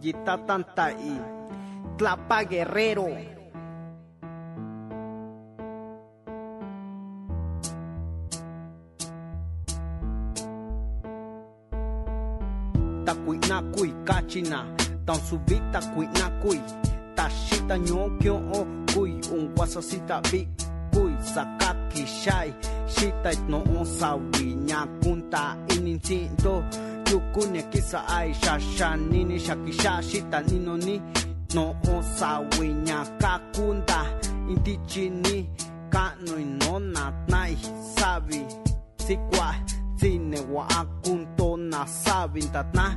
yita tanta y tlapa guerrero. Takuina kui kachina, tan subita kuina kui, tashita nyokyo o kui, un guasasita bi kui, sakaki shai, shita no osawi, nyakunta inintinto, Yukune kisa aisha shanini shakisha shita ninoni no osawiña kakunda intichini kano inona tnai sabi. Sikwa tsine wa akuntona sabi ntatna.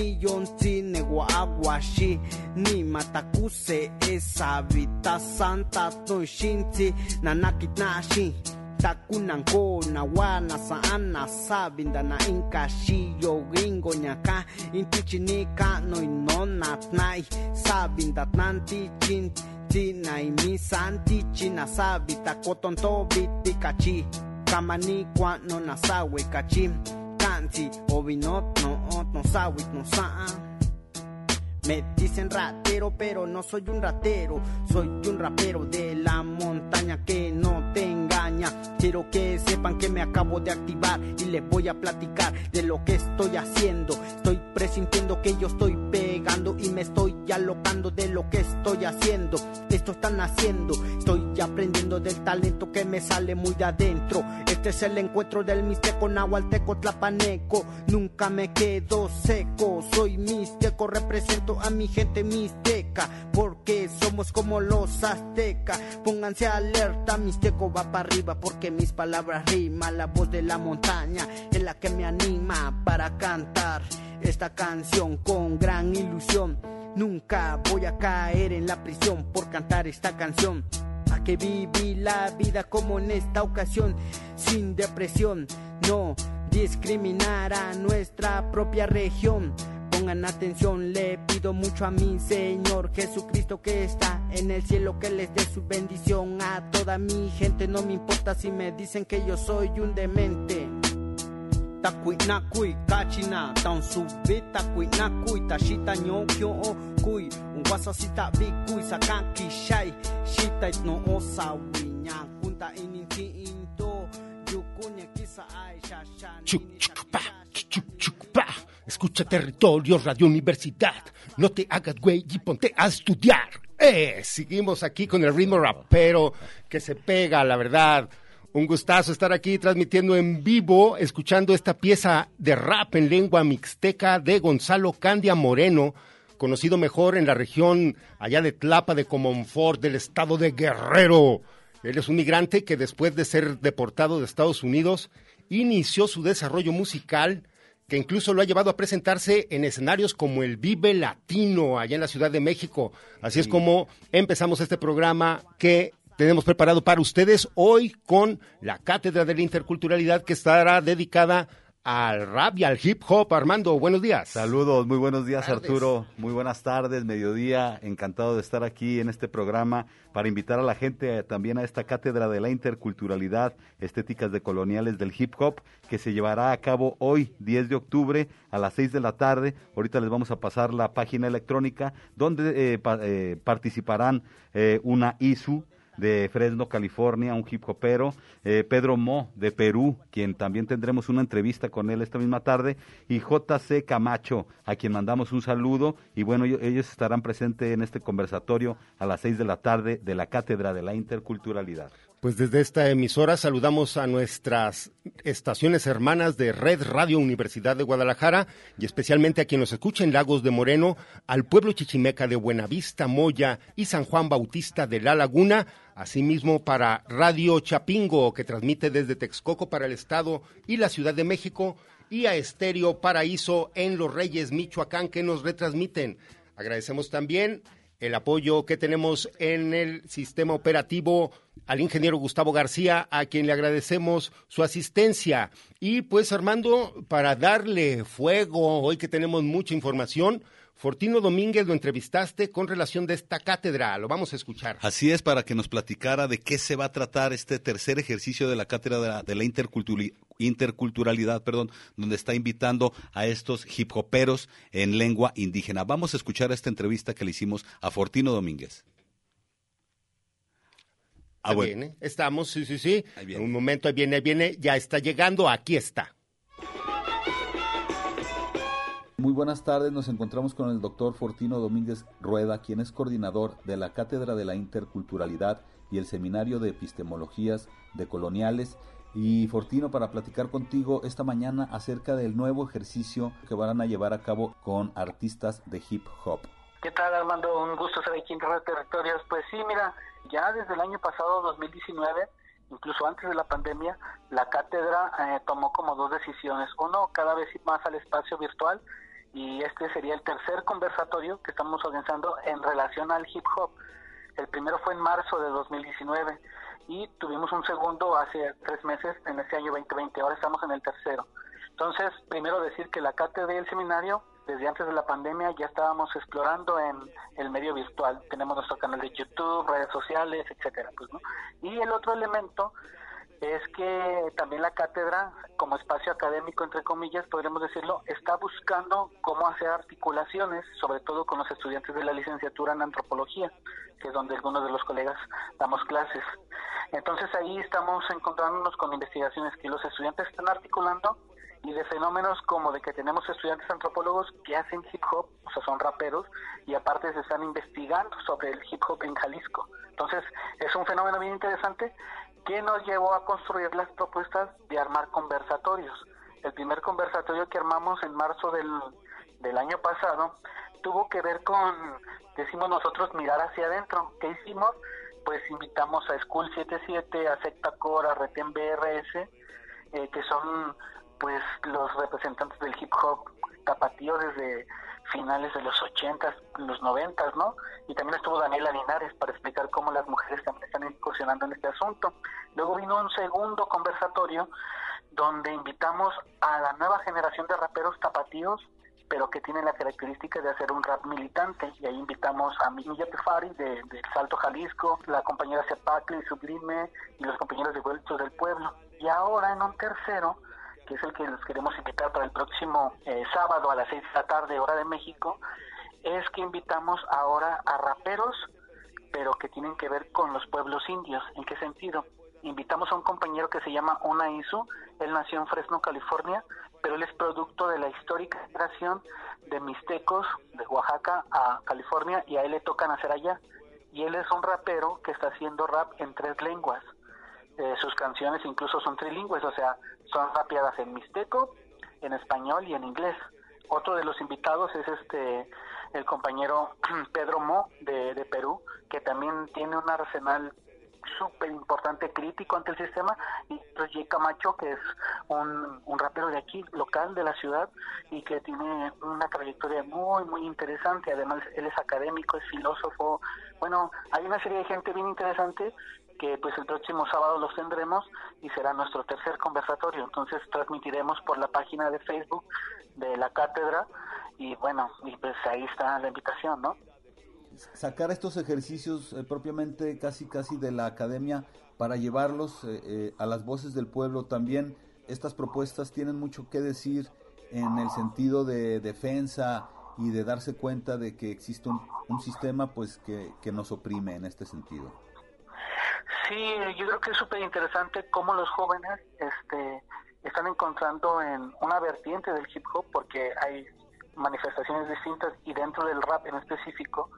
Iyon tsine wa aguashi ni matakuse esabi tasanta toishinti nanakitnashin takunan ko nawana saan nasabinda na inkashiyo gringo ñaka intichinika noinon natnai sabindatnantichin tinaimi santichi nasabita kotontobiti kachi kamanikua no nasawe kachi kansi obinot no ot no sawit no saan me dicen rat pero no soy un ratero. Soy un rapero de la montaña que no te engaña. Quiero que sepan que me acabo de activar y les voy a platicar de lo que estoy haciendo. Estoy presintiendo que yo estoy pegando y me estoy alocando de lo que estoy haciendo. Esto están haciendo. Estoy aprendiendo del talento que me sale muy de adentro. Este es el encuentro del mixteco, nahualteco, tlapaneco. Nunca me quedo seco. Soy mixteco, represento a mi gente porque somos como los aztecas. Pónganse alerta, mixteco va para arriba, porque mis palabras riman. La voz de la montaña es la que me anima para cantar esta canción con gran ilusión. Nunca voy a caer en la prisión por cantar esta canción. A que viví la vida como en esta ocasión, sin depresión, no discriminar a nuestra propia región. Pongan atención, le pido mucho a mi Señor Jesucristo que está en el cielo, que les dé su bendición a toda mi gente. No me importa si me dicen que yo soy un demente. Takuinakui, kachina, tan subi takuinakui, tashita nyokyo o kui, un wasasita bikui, sakaki shai, shita no osawi, nyakunta ininti into, yukunya kisa ai shashan. Chuc, chuc, pa, chuc, pa. Escucha territorio, Radio Universidad. No te hagas güey y ponte a estudiar. Eh, seguimos aquí con el ritmo rapero que se pega, la verdad. Un gustazo estar aquí transmitiendo en vivo, escuchando esta pieza de rap en lengua mixteca de Gonzalo Candia Moreno, conocido mejor en la región allá de Tlapa de Comonfort, del estado de Guerrero. Él es un migrante que después de ser deportado de Estados Unidos, inició su desarrollo musical que incluso lo ha llevado a presentarse en escenarios como el Vive Latino, allá en la Ciudad de México. Así es como empezamos este programa que tenemos preparado para ustedes hoy con la Cátedra de la Interculturalidad que estará dedicada al rap y al hip hop. Armando, buenos días. Saludos, muy buenos días Tardes. Arturo, muy buenas tardes, mediodía, encantado de estar aquí en este programa para invitar a la gente eh, también a esta cátedra de la interculturalidad, estéticas de coloniales del hip hop, que se llevará a cabo hoy, 10 de octubre, a las 6 de la tarde. Ahorita les vamos a pasar la página electrónica donde eh, pa- eh, participarán eh, una ISU, de Fresno, California, un hip hopero, eh, Pedro Mo de Perú, quien también tendremos una entrevista con él esta misma tarde, y JC Camacho, a quien mandamos un saludo, y bueno, ellos, ellos estarán presentes en este conversatorio a las seis de la tarde de la Cátedra de la Interculturalidad. Pues desde esta emisora saludamos a nuestras estaciones hermanas de Red Radio Universidad de Guadalajara y especialmente a quien nos escucha en Lagos de Moreno, al pueblo chichimeca de Buenavista, Moya y San Juan Bautista de La Laguna, asimismo para Radio Chapingo que transmite desde Texcoco para el Estado y la Ciudad de México y a Estéreo Paraíso en Los Reyes, Michoacán que nos retransmiten. Agradecemos también el apoyo que tenemos en el sistema operativo al ingeniero Gustavo García, a quien le agradecemos su asistencia. Y pues Armando, para darle fuego, hoy que tenemos mucha información, Fortino Domínguez lo entrevistaste con relación de esta cátedra, lo vamos a escuchar. Así es, para que nos platicara de qué se va a tratar este tercer ejercicio de la cátedra de la, de la interculturi- interculturalidad, perdón, donde está invitando a estos hip hoperos en lengua indígena. Vamos a escuchar esta entrevista que le hicimos a Fortino Domínguez. Ah, Ahí bueno. viene, estamos, sí, sí, sí. En un momento, ahí viene, ahí viene, ya está llegando, aquí está. Muy buenas tardes, nos encontramos con el doctor Fortino Domínguez Rueda, quien es coordinador de la Cátedra de la Interculturalidad y el Seminario de Epistemologías de Coloniales. Y Fortino, para platicar contigo esta mañana acerca del nuevo ejercicio que van a llevar a cabo con artistas de hip hop. ¿Qué tal Armando? Un gusto estar aquí en Red Territorios. Pues sí, mira, ya desde el año pasado, 2019, incluso antes de la pandemia, la cátedra eh, tomó como dos decisiones. Uno, cada vez más al espacio virtual y este sería el tercer conversatorio que estamos organizando en relación al hip hop. El primero fue en marzo de 2019 y tuvimos un segundo hace tres meses en este año 2020. Ahora estamos en el tercero. Entonces, primero decir que la cátedra y el seminario, desde antes de la pandemia, ya estábamos explorando en el medio virtual. Tenemos nuestro canal de YouTube, redes sociales, etcétera. Pues, ¿no? Y el otro elemento es que también la cátedra, como espacio académico, entre comillas, podríamos decirlo, está buscando cómo hacer articulaciones, sobre todo con los estudiantes de la licenciatura en antropología, que es donde algunos de los colegas damos clases. Entonces ahí estamos encontrándonos con investigaciones que los estudiantes están articulando y de fenómenos como de que tenemos estudiantes antropólogos que hacen hip hop, o sea, son raperos, y aparte se están investigando sobre el hip hop en Jalisco. Entonces, es un fenómeno bien interesante que nos llevó a construir las propuestas de armar conversatorios. El primer conversatorio que armamos en marzo del, del año pasado tuvo que ver con, decimos nosotros, mirar hacia adentro. ¿Qué hicimos? Pues invitamos a School 77, a Secta Core, a Reten BRS, eh, que son pues los representantes del hip hop tapatío desde finales de los 80, los 90, ¿no? Y también estuvo Daniela Linares para explicar cómo las mujeres también están incursionando en este asunto. Luego vino un segundo conversatorio donde invitamos a la nueva generación de raperos tapatíos, pero que tienen la característica de hacer un rap militante. Y ahí invitamos a Miguel Tefari de, de Salto Jalisco, la compañera Cepacli, Sublime y los compañeros de Vueltos del Pueblo. Y ahora en un tercero, que es el que los queremos invitar para el próximo eh, sábado a las 6 de la tarde, hora de México, es que invitamos ahora a raperos, pero que tienen que ver con los pueblos indios. ¿En qué sentido? Invitamos a un compañero que se llama Una Isu, él nació en Fresno, California, pero él es producto de la histórica migración de mixtecos de Oaxaca a California y a él le toca nacer allá. Y él es un rapero que está haciendo rap en tres lenguas. Eh, sus canciones incluso son trilingües, o sea, son rapeadas en mixteco, en español y en inglés. Otro de los invitados es este el compañero Pedro Mo de, de Perú, que también tiene un arsenal súper importante, crítico ante el sistema, y Jay Camacho, que es un, un rapero de aquí, local de la ciudad, y que tiene una trayectoria muy, muy interesante. Además, él es académico, es filósofo. Bueno, hay una serie de gente bien interesante que pues el próximo sábado los tendremos y será nuestro tercer conversatorio. Entonces transmitiremos por la página de Facebook de la cátedra y bueno, y pues ahí está la invitación, ¿no? Sacar estos ejercicios eh, propiamente casi casi de la academia para llevarlos eh, eh, a las voces del pueblo también. Estas propuestas tienen mucho que decir en el sentido de defensa y de darse cuenta de que existe un, un sistema pues que, que nos oprime en este sentido. Sí, yo creo que es súper interesante cómo los jóvenes este, están encontrando en una vertiente del hip hop, porque hay manifestaciones distintas y dentro del rap en específico,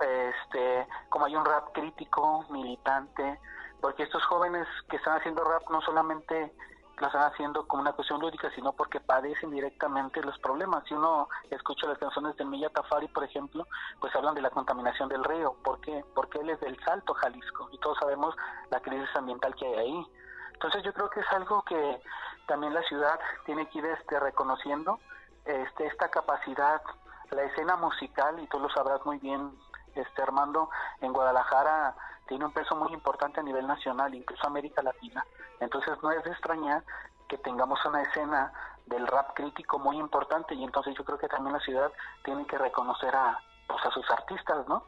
este, como hay un rap crítico, militante, porque estos jóvenes que están haciendo rap no solamente lo están haciendo como una cuestión lúdica, sino porque padecen directamente los problemas. Si uno escucha las canciones de Milla Tafari, por ejemplo, pues hablan de la contaminación del río. ¿Por qué? Porque él es del Salto, Jalisco, y todos sabemos la crisis ambiental que hay ahí. Entonces yo creo que es algo que también la ciudad tiene que ir este, reconociendo, este, esta capacidad, la escena musical, y tú lo sabrás muy bien, este Armando, en Guadalajara tiene un peso muy importante a nivel nacional, incluso América Latina. Entonces no es de extrañar que tengamos una escena del rap crítico muy importante y entonces yo creo que también la ciudad tiene que reconocer a, pues, a sus artistas, ¿no?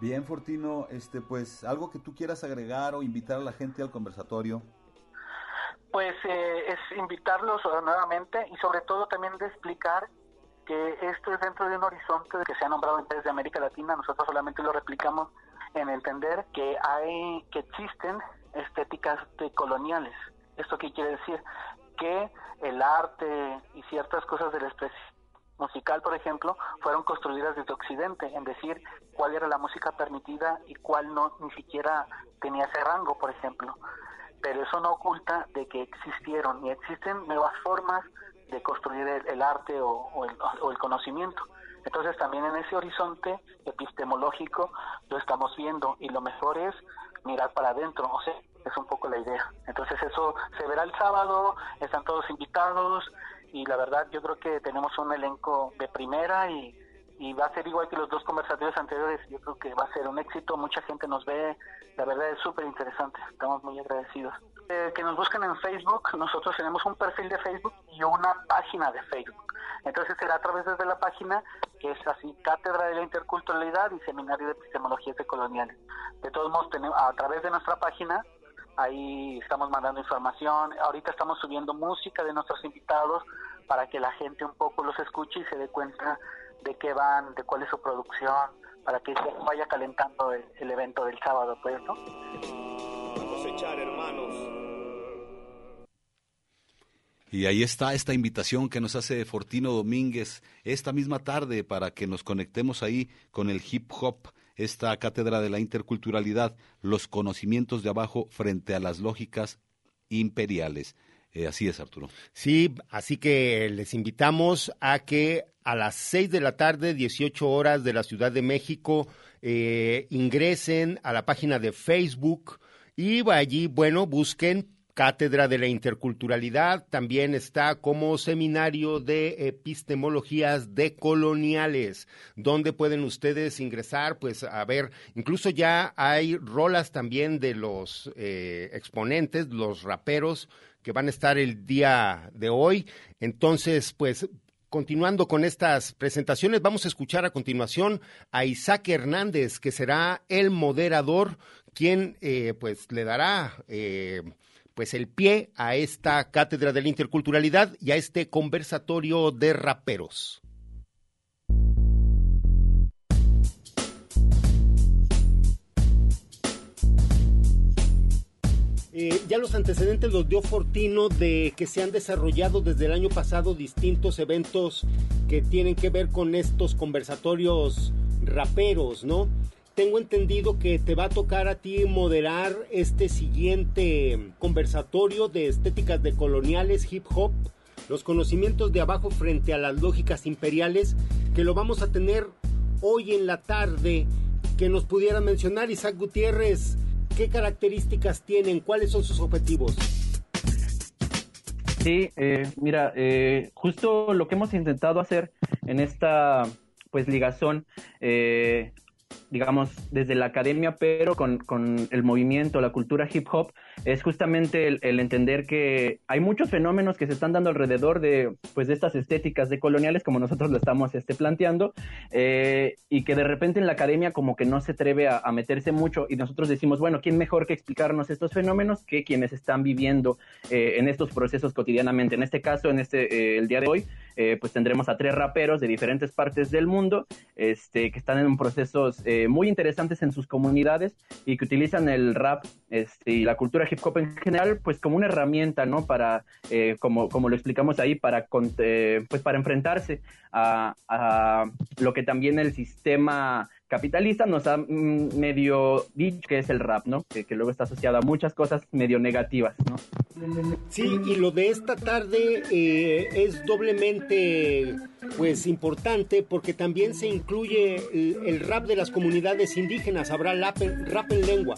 Bien, Fortino, este, pues algo que tú quieras agregar o invitar a la gente al conversatorio. Pues eh, es invitarlos nuevamente y sobre todo también de explicar que esto es dentro de un horizonte que se ha nombrado en países de América Latina, nosotros solamente lo replicamos en entender que hay que existen estéticas coloniales. ¿Esto qué quiere decir? Que el arte y ciertas cosas de la expresión musical, por ejemplo, fueron construidas desde Occidente, en decir cuál era la música permitida y cuál no, ni siquiera tenía ese rango, por ejemplo. Pero eso no oculta de que existieron y existen nuevas formas de construir el, arte o, el, o el conocimiento. Entonces también en ese horizonte epistemológico lo estamos viendo y lo mejor es mirar para adentro, o sea, es un poco la idea. Entonces eso se verá el sábado, están todos invitados y la verdad yo creo que tenemos un elenco de primera y, y va a ser igual que los dos conversatorios anteriores, yo creo que va a ser un éxito, mucha gente nos ve, la verdad es súper interesante, estamos muy agradecidos. Eh, que nos busquen en Facebook, nosotros tenemos un perfil de Facebook y una página de Facebook. Entonces será a través de la página que es así, Cátedra de la Interculturalidad y Seminario de Epistemologías Decoloniales. De todos modos, tenemos, a través de nuestra página, ahí estamos mandando información, ahorita estamos subiendo música de nuestros invitados para que la gente un poco los escuche y se dé cuenta de qué van, de cuál es su producción, para que se vaya calentando el, evento del sábado, pues, ¿no? Cosechar, hermanos. Y ahí está esta invitación que nos hace Fortino Domínguez esta misma tarde para que nos conectemos ahí con el hip hop, esta cátedra de la interculturalidad, los conocimientos de abajo frente a las lógicas imperiales. Eh, así es, Arturo. Sí, así que les invitamos a que a las 6 de la tarde, 18 horas de la Ciudad de México, eh, ingresen a la página de Facebook y allí, bueno, busquen Cátedra de la Interculturalidad también está como seminario de epistemologías decoloniales, donde pueden ustedes ingresar, pues a ver, incluso ya hay rolas también de los eh, exponentes, los raperos que van a estar el día de hoy. Entonces, pues Continuando con estas presentaciones, vamos a escuchar a continuación a Isaac Hernández, que será el moderador, quien eh, pues le dará eh, pues el pie a esta cátedra de la interculturalidad y a este conversatorio de raperos. Eh, ya los antecedentes los dio Fortino de que se han desarrollado desde el año pasado distintos eventos que tienen que ver con estos conversatorios raperos, ¿no? Tengo entendido que te va a tocar a ti moderar este siguiente conversatorio de estéticas de coloniales hip hop, los conocimientos de abajo frente a las lógicas imperiales, que lo vamos a tener hoy en la tarde, que nos pudiera mencionar Isaac Gutiérrez, ¿Qué características tienen? ¿Cuáles son sus objetivos? Sí, eh, mira, eh, justo lo que hemos intentado hacer en esta pues ligazón eh, digamos, desde la academia, pero con, con, el movimiento, la cultura hip hop, es justamente el, entender que hay muchos fenómenos que se están dando alrededor de, pues, de estas estéticas de coloniales, como nosotros lo estamos este, planteando, eh, y que de repente en la academia como que no se atreve a, meterse mucho, y nosotros decimos, bueno, ¿quién mejor que explicarnos estos fenómenos que quienes están viviendo eh, en estos procesos cotidianamente? En este caso, en este, eh, el día de hoy, pues tendremos a tres raperos de diferentes partes del mundo, este, que están en procesos muy interesantes en sus comunidades y que utilizan el rap este, y la cultura hip hop en general, pues como una herramienta, ¿no? Para, eh, como, como lo explicamos ahí, para, eh, pues para enfrentarse a, a, lo que también el sistema capitalista nos ha mm, medio dicho que es el rap, ¿no? Que, luego está asociado a muchas cosas medio negativas, ¿no? Sí, y lo de esta tarde eh, es doblemente, pues, importante porque también se incluye el, rap de las comunidades indígenas, habrá rap en lengua.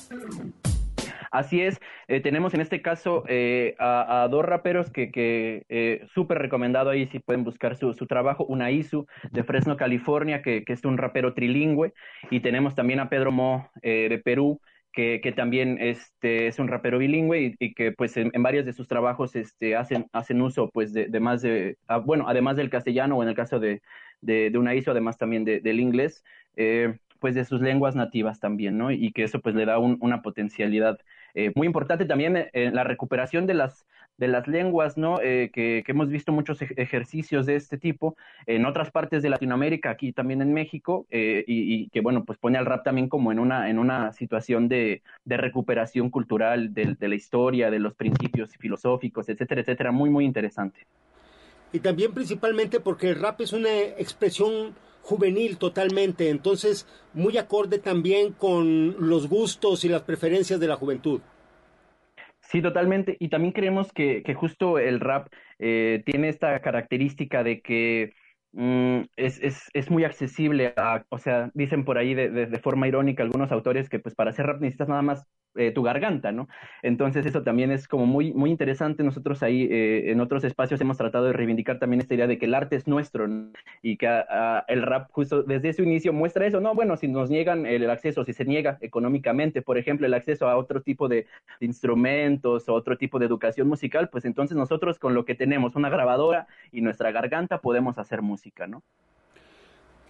Así es, eh, tenemos en este caso eh, a, dos raperos que, que eh, súper recomendado ahí si pueden buscar su, su trabajo, una Isu de Fresno, California, que, que, es un rapero trilingüe, y tenemos también a Pedro Mo de Perú, que, que, también este, es un rapero bilingüe y, que pues en, varios de sus trabajos este, hacen, hacen uso pues de, más de, ah, bueno, además del castellano o en el caso de, de, de una ISO, además también del inglés, pues de sus lenguas nativas también, ¿no? Y que eso pues le da una potencialidad eh, muy importante también eh, la recuperación de las de las lenguas, ¿no? Eh, que, hemos visto muchos ejercicios de este tipo en otras partes de Latinoamérica, aquí también en México, y, que, bueno, pues pone al rap también como en una, en una situación de, de recuperación cultural de, la historia, de los principios filosóficos, etcétera, etcétera, muy, muy interesante. Y también principalmente porque el rap es una expresión juvenil totalmente, entonces muy acorde también con los gustos y las preferencias de la juventud. Sí, totalmente. Y también creemos que, que justo el rap eh, tiene esta característica de que mm, es, es, es, muy accesible a, o sea, dicen por ahí de, de, forma irónica algunos autores que pues para hacer rap necesitas nada más eh, tu garganta, ¿no? Entonces eso también es como muy, muy interesante. Nosotros ahí eh, en otros espacios hemos tratado de reivindicar también esta idea de que el arte es nuestro y que el rap justo desde su inicio muestra eso. No, bueno, si nos niegan el, acceso, si se niega económicamente, por ejemplo, el acceso a otro tipo de, instrumentos o otro tipo de educación musical, pues entonces nosotros con lo que tenemos, una grabadora y nuestra garganta, podemos hacer música, ¿no?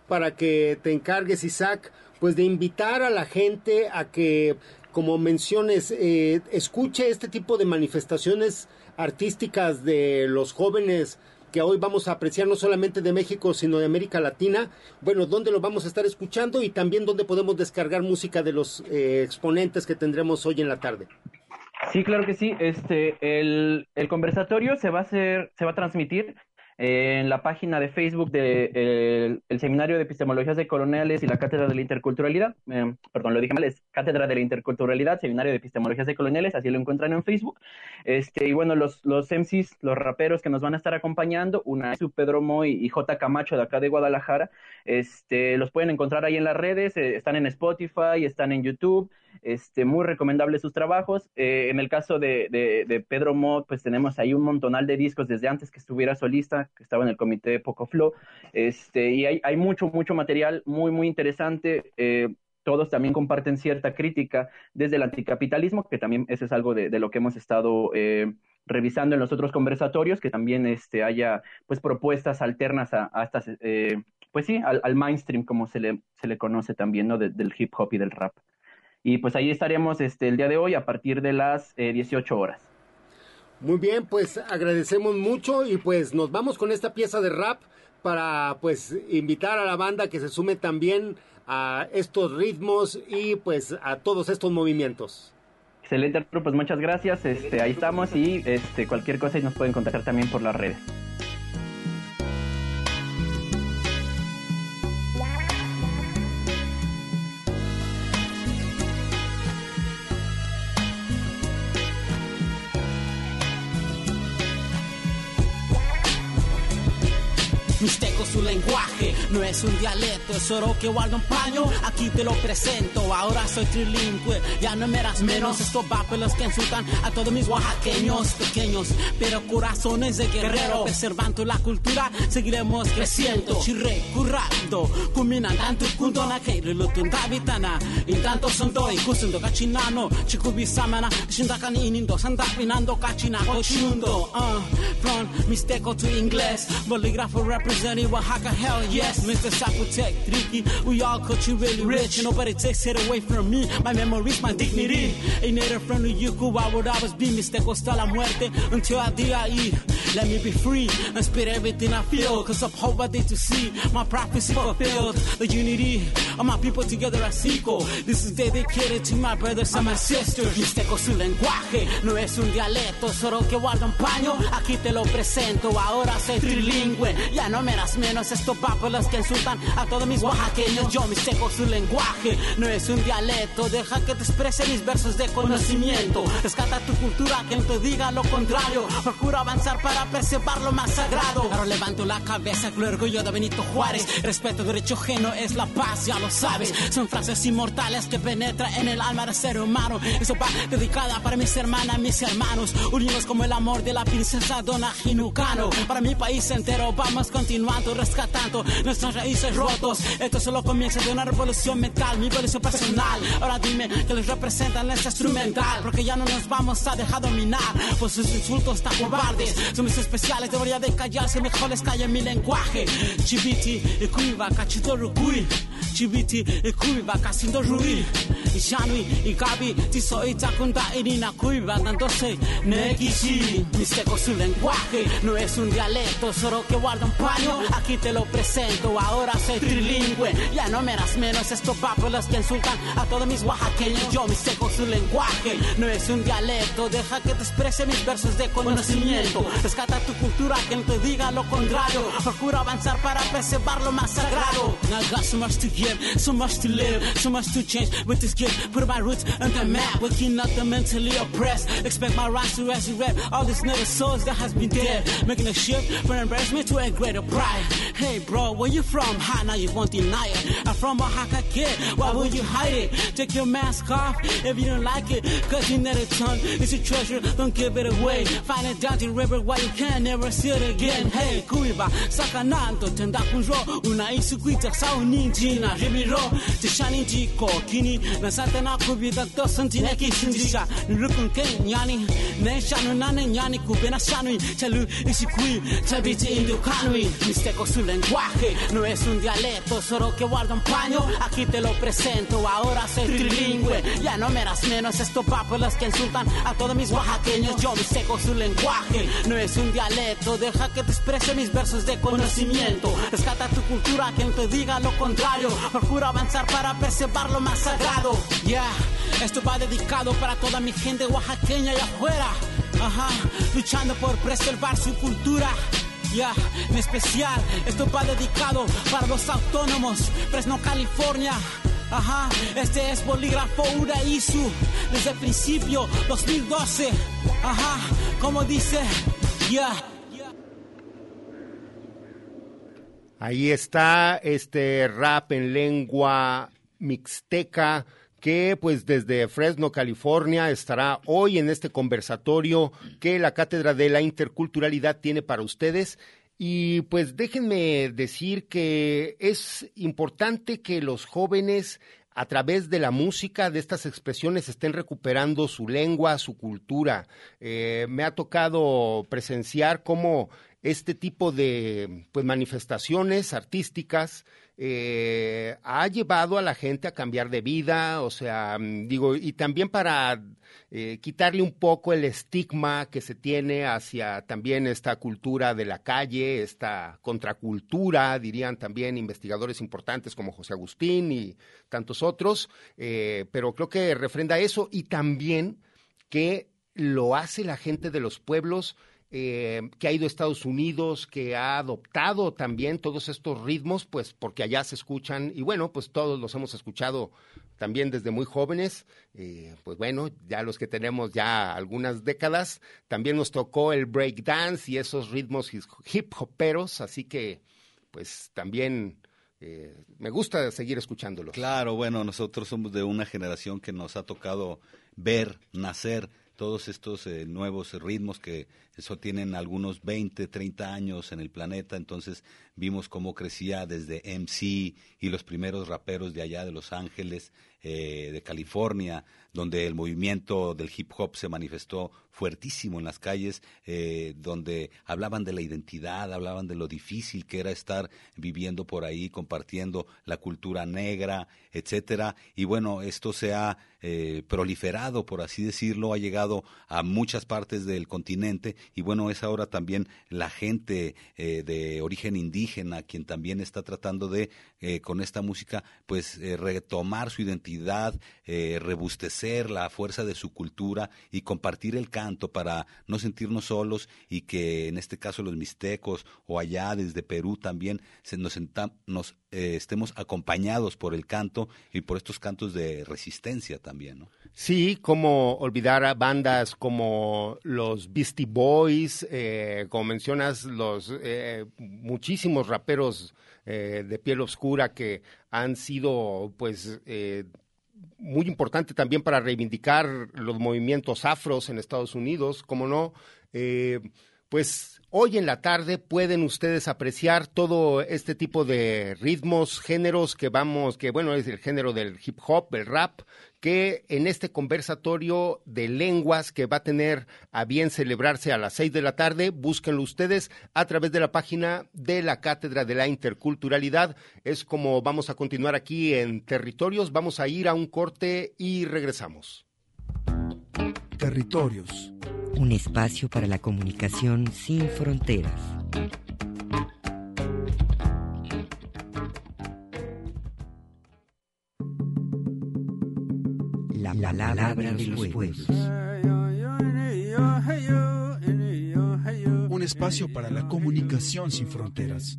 Para que te encargues, Isaac, pues de invitar a la gente a que como menciones, eh, escuche este tipo de manifestaciones artísticas de los jóvenes que hoy vamos a apreciar no solamente de México, sino de América Latina. Bueno, ¿dónde lo vamos a estar escuchando y también dónde podemos descargar música de los eh, exponentes que tendremos hoy en la tarde? Sí, claro que sí. Este, el, el conversatorio se va a hacer, se va a transmitir en la página de Facebook del de, el Seminario de Epistemologías de Coloniales y la Cátedra de la Interculturalidad, eh, perdón, lo dije mal, es Cátedra de la Interculturalidad, Seminario de Epistemologías de Coloniales, así lo encuentran en Facebook. Este, y bueno, los, los MCs, los raperos que nos van a estar acompañando, una es Pedro Moy y J. Camacho de acá de Guadalajara, este, los pueden encontrar ahí en las redes, eh, están en Spotify, están en YouTube, este, muy recomendables sus trabajos. Eh, en el caso de, de, Pedro Mod, pues tenemos ahí un montonal de discos desde antes que estuviera solista, que estaba en el comité de Poco Flow, este, y hay, hay mucho, mucho material muy, muy interesante. Eh, todos también comparten cierta crítica desde el anticapitalismo, que también eso es algo de, lo que hemos estado eh, revisando en los otros conversatorios, que también este, haya pues propuestas alternas a, estas, pues sí, al, mainstream, como se le, se le conoce también, ¿no? del hip hop y del rap. Y pues ahí estaremos este, el día de hoy a partir de las 18 eh, horas. Muy bien, pues agradecemos mucho y pues nos vamos con esta pieza de rap para pues invitar a la banda que se sume también a estos ritmos y pues a todos estos movimientos. Excelente, pues muchas gracias. Este, ahí estamos y este, cualquier cosa y nos pueden contactar también por las redes. Lenguaje. No es un dialecto, es oro que guarda un paño. Aquí te lo presento, ahora soy trilingüe. Ya no me das menos estos los que insultan a todos mis oaxaqueños pequeños, pero corazones de guerrero. Preservando la cultura, seguiremos creciendo. Chirre, currando, cuminando junto na keire lutun davitana. Intanto son doi, kusendo kachinano, chikubi samana, shindakani inindo, sandapinando kachina cochinundo. Uh, from Mixteco to English, bolígrafo representing Oaxaca, hell yes. Mr. Zapotec, Tricky, we all culture really rich. Nobody takes it away from me, my memories, my dignity. A native from the Yuku, why would I always be Mr. hasta la muerte until I die. Let me be free and spit everything I feel, cause I'm hoping to see my prophecy fulfilled. The unity of my people together as equal. This is dedicated to my brothers and my sisters. Mixteco su lenguaje, no es un dialecto, solo que guarda un paño. Aquí te lo presento, ahora soy trilingüe. Ya no me das menos estos papeles que insultan a todos mis oaxaqueños. Yo mixteco su lenguaje, no es un dialecto. Deja que te exprese mis versos de conocimiento. Rescata tu cultura, quien te diga lo contrario. Procura avanzar para preservar lo más sagrado. Ahora levanto la cabeza el orgullo de Benito Juárez. Respeto, derecho ajeno es la paz, ya lo sabes. Son frases inmortales que penetran en el alma del ser humano. Eso va dedicada para mis hermanas, mis hermanos. Unidos como el amor de la princesa Dona Jinucano. Para mi país entero vamos continuando, rescatando nuestras raíces rotos. Esto solo comienza de una revolución mental, mi evolución personal. Ahora dime que les representan en este instrumental. Porque ya no nos vamos a dejar dominar por sus insultos tan cobardes. Son mis especiales, debería de callarse, mejor les mi lenguaje. Chibiti, ekuiva, cachitoru kui. Chibiti, ekuiva, casindo rui. Ishanui, ikabi, tiso itakunda, irina kuiva, dándose nekishi. Mixteco su lenguaje, no es un dialecto, solo que guarda un paño. Aquí te lo presento, ahora soy trilingüe. Ya no me das menos estos papeles que insultan a todos mis oaxaqueños. Yo mixteco su lenguaje, no es un dialecto, deja que te exprese mis versos de conocimiento. Rescata tu cultura, quien te diga lo contrario. Procura avanzar para preservar lo más sagrado. I got so much to give, so much to live, so much to change with this gift. Put my roots on the map, waking up the mentally oppressed. Expect my rise to resurrect all these little souls that has been dead. Making a shift from embarrassment to a greater pride. Hey bro, where you from? How now you won't deny it. I'm from Oaxaca kid, why would you hide it? Take your mask off if you don't like it. Cause you the tongue is a treasure, don't give it away. Find it down the river while you can, never see it again. Hey, kuiba, sakanando, tenda kunjo, una isukuita sao ninjina, rimiro, te shani jiko, kini, na satana kubita to santine ki sindisha, nurukun ken nyani, ne shanu nane nyani kubena shanui, chalu isikui, chabiti indukanui, mixteco su lenguaje, no es un dialecto, solo que guarda un paño, aquí te lo presento, ahora soy trilingüe, ya no me das menos estos papeles que insultan a todos mis oaxaqueños, yo mixteco su lenguaje, no es un dialecto, deja que te exprese mis versos de conocimiento, rescata tu cultura, quien te diga lo contrario, procura avanzar para preservar lo más sagrado, yeah, esto va dedicado para toda mi gente oaxaqueña y afuera, ajá, luchando por preservar su cultura. Ya, en especial, esto va dedicado para los autónomos, Fresno, California. Ajá, este es Bolígrafo Uraizu, desde el principio, 2012. Ajá, como dice, ya. Ahí está este rap en lengua mixteca que pues desde Fresno, California, estará hoy en este conversatorio que la Cátedra de la Interculturalidad tiene para ustedes. Y pues déjenme decir que es importante que los jóvenes a través de la música, de estas expresiones, estén recuperando su lengua, su cultura. Eh, me ha tocado presenciar cómo este tipo de pues, manifestaciones artísticas eh, ha llevado a la gente a cambiar de vida, o sea, mm, digo, y también para eh, quitarle un poco el estigma que se tiene hacia también esta cultura de la calle, esta contracultura, dirían también investigadores importantes como José Agustín y tantos otros, eh, pero creo que refrenda eso y también que lo hace la gente de los pueblos eh, que ha ido a Estados Unidos, que ha adoptado también todos estos ritmos, pues porque allá se escuchan, y bueno, pues todos los hemos escuchado también desde muy jóvenes, eh, pues bueno, ya los que tenemos ya algunas décadas, también nos tocó el break dance y esos ritmos hip hoperos, así que pues también eh, me gusta seguir escuchándolos. Claro, bueno, nosotros somos de una generación que nos ha tocado ver nacer todos estos eh, nuevos ritmos que eso tienen algunos 20, 30 años en el planeta, entonces vimos cómo crecía desde MC y los primeros raperos de allá de Los Ángeles, eh, de California, donde el movimiento del hip hop se manifestó fuertísimo en las calles, eh, donde hablaban de la identidad, hablaban de lo difícil que era estar viviendo por ahí, compartiendo la cultura negra, etcétera. Y bueno, esto se ha eh, proliferado, por así decirlo, ha llegado a muchas partes del continente y bueno, es ahora también la gente de origen indígena quien también está tratando de, con esta música, pues retomar su identidad eh, rebustecer la fuerza de su cultura y compartir el canto para no sentirnos solos y que en este caso los mixtecos o allá desde Perú también se nos, nos eh, estemos acompañados por el canto y por estos cantos de resistencia también, ¿no? Sí, como olvidar a bandas como los Beastie Boys, eh, como mencionas, los eh, muchísimos raperos de piel oscura que han sido, pues, muy importante también para reivindicar los movimientos afros en Estados Unidos, como no, pues Hoy en la tarde pueden ustedes apreciar todo este tipo de ritmos, géneros que vamos, que bueno, es el género del hip hop, el rap, que en este conversatorio de lenguas que va a tener a bien celebrarse a las seis de la tarde, búsquenlo ustedes a través de la página de la Cátedra de la Interculturalidad. Es como vamos a continuar aquí en Territorios. Vamos a ir a un corte y regresamos. Territorios un espacio para la comunicación sin fronteras. La palabra, de los pueblos. Un espacio para la comunicación sin fronteras.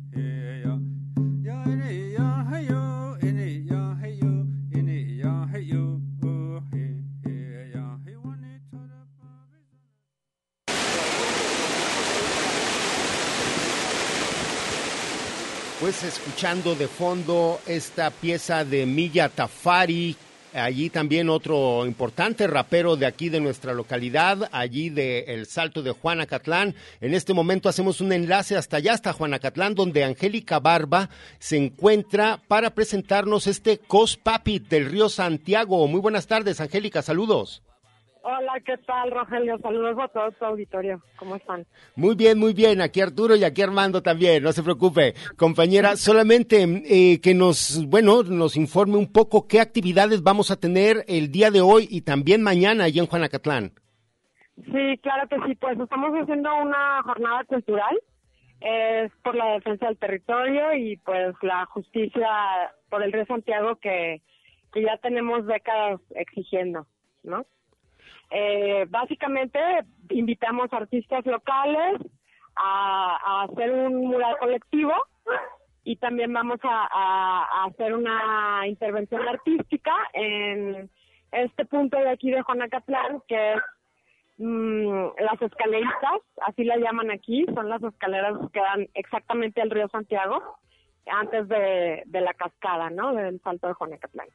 Pues escuchando de fondo esta pieza de Milla Tafari, allí también otro importante rapero de aquí de nuestra localidad, allí de El Salto de Juanacatlán. En este momento hacemos un enlace hasta allá, hasta Juanacatlán, donde Angélica Barba se encuentra para presentarnos este Cos Papit del río Santiago. Muy buenas tardes, Angélica, saludos. Hola, ¿qué tal, Rogelio? Saludos a todo tu auditorio. ¿Cómo están? Muy bien, muy bien. Aquí Arturo y aquí Armando también. No se preocupe, compañera. Solamente eh, que nos, bueno, nos informe un poco qué actividades vamos a tener el día de hoy y también mañana allí en Juanacatlán. Sí, claro que sí. Pues estamos haciendo una jornada cultural. Es por la defensa del territorio y pues la justicia por el Rey Santiago que, que ya tenemos décadas exigiendo, ¿no? Eh, básicamente invitamos artistas locales a, hacer un mural colectivo y también vamos a, hacer una intervención artística en este punto de aquí de Juanacatlán, que es mm, las escaleritas, así la llaman aquí, son las escaleras que dan exactamente al río Santiago, antes de, de la cascada, ¿no? Del salto de Juanacatlán.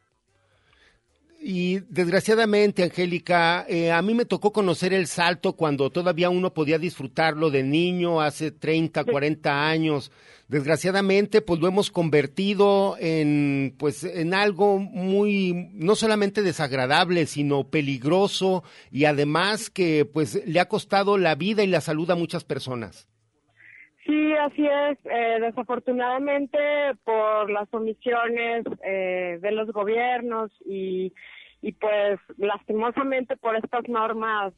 Y desgraciadamente, Angélica, eh, a mí me tocó conocer el salto cuando todavía uno podía disfrutarlo de niño, hace 30, 40 años. Desgraciadamente, pues lo hemos convertido en, pues, en algo muy, no solamente desagradable, sino peligroso y además que, pues, le ha costado la vida y la salud a muchas personas. Sí, así es. Eh, desafortunadamente, por las omisiones eh, de los gobiernos y, y pues lastimosamente por estas normas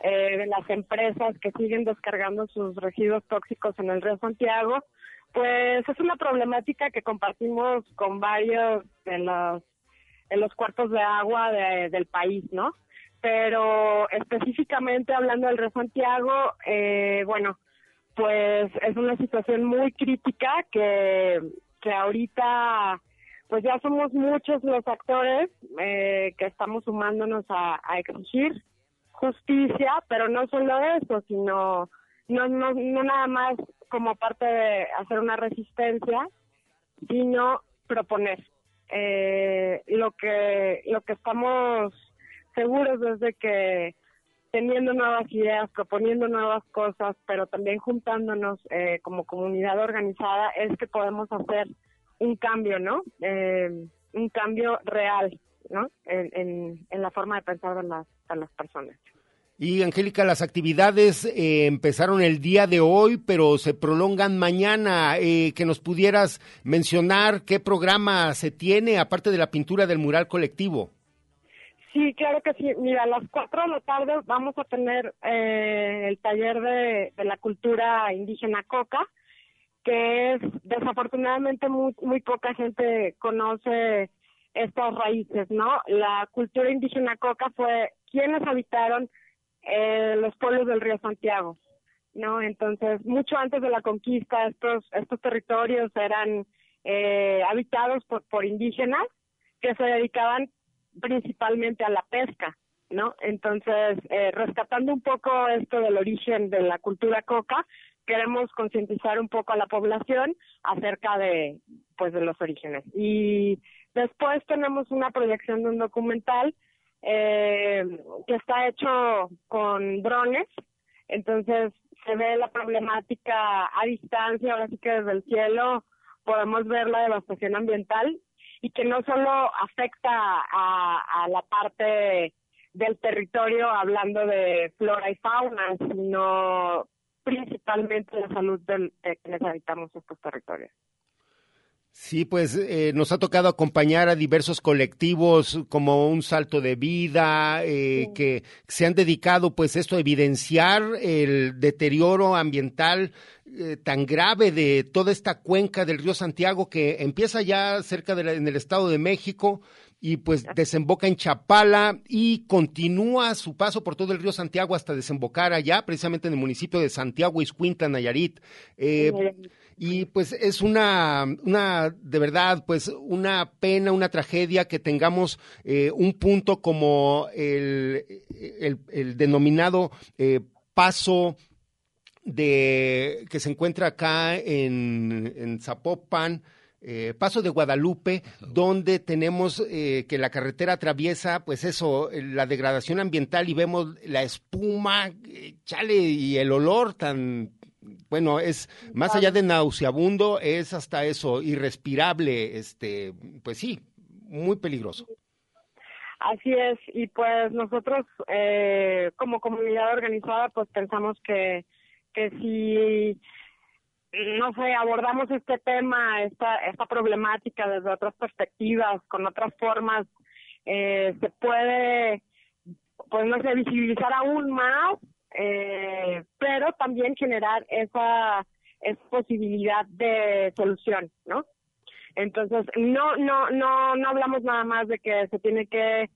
eh, de las empresas que siguen descargando sus residuos tóxicos en el río Santiago, pues es una problemática que compartimos con varios de los, de los cuartos de agua del país, ¿no? Pero específicamente hablando del río Santiago, eh, bueno, pues es una situación muy crítica que, que ahorita pues ya somos muchos los actores eh, que estamos sumándonos a, exigir justicia, pero no solo eso, sino no, no, no nada más como parte de hacer una resistencia, sino proponer. Eh, lo que lo que estamos seguros es de que teniendo nuevas ideas, proponiendo nuevas cosas, pero también juntándonos eh, como comunidad organizada, es que podemos hacer un cambio, ¿no? Eh, un cambio real, ¿no? En, la forma de pensar de las, las personas. Y Angélica, las actividades eh, empezaron el día de hoy, pero se prolongan mañana. Eh, que nos pudieras mencionar qué programa se tiene, aparte de la pintura del mural colectivo. Sí, claro que sí. Mira, a las cuatro de la tarde vamos a tener eh, el taller de, de, la cultura indígena coca, que es desafortunadamente muy, muy poca gente conoce estas raíces, ¿no? La cultura indígena coca fue quienes habitaron eh, los pueblos del río Santiago, ¿no? Entonces, mucho antes de la conquista, estos, estos territorios eran eh, habitados por, por indígenas que se dedicaban principalmente a la pesca, ¿no? Entonces, eh, rescatando un poco esto del origen de la cultura coca, queremos concientizar un poco a la población acerca de, pues, de los orígenes. Y después tenemos una proyección de un documental eh, que está hecho con drones, entonces se ve la problemática a distancia, ahora sí que desde el cielo podemos ver la devastación ambiental y que no solo afecta a, la parte del territorio hablando de flora y fauna, sino principalmente la salud de quienes habitamos estos territorios. Sí, pues eh, nos ha tocado acompañar a diversos colectivos como un salto de vida eh, que se han dedicado pues esto a evidenciar el deterioro ambiental eh, tan grave de toda esta cuenca del río Santiago que empieza ya cerca de en el Estado de México y pues desemboca en Chapala y continúa su paso por todo el río Santiago hasta desembocar allá, precisamente en el municipio de Santiago, Iscuintla, Nayarit. Eh, y pues es una, una, de verdad, pues una pena, una tragedia que tengamos eh, un punto como el, el, denominado eh, paso de que se encuentra acá en, en Zapopan, eh, Paso de Guadalupe, donde tenemos que la carretera atraviesa, pues eso, la degradación ambiental y vemos la espuma, chale, y el olor tan bueno, es más allá de nauseabundo, es hasta eso, irrespirable, este, pues sí, muy peligroso. Así es, y pues nosotros eh, como comunidad organizada pues pensamos que, que si no sé, abordamos este tema, esta, esta problemática desde otras perspectivas, con otras formas, eh, se puede, pues no sé, visibilizar aún más eh, pero también generar esa, esa posibilidad de solución, ¿no? Entonces, no, no, no, no hablamos nada más de que se tiene que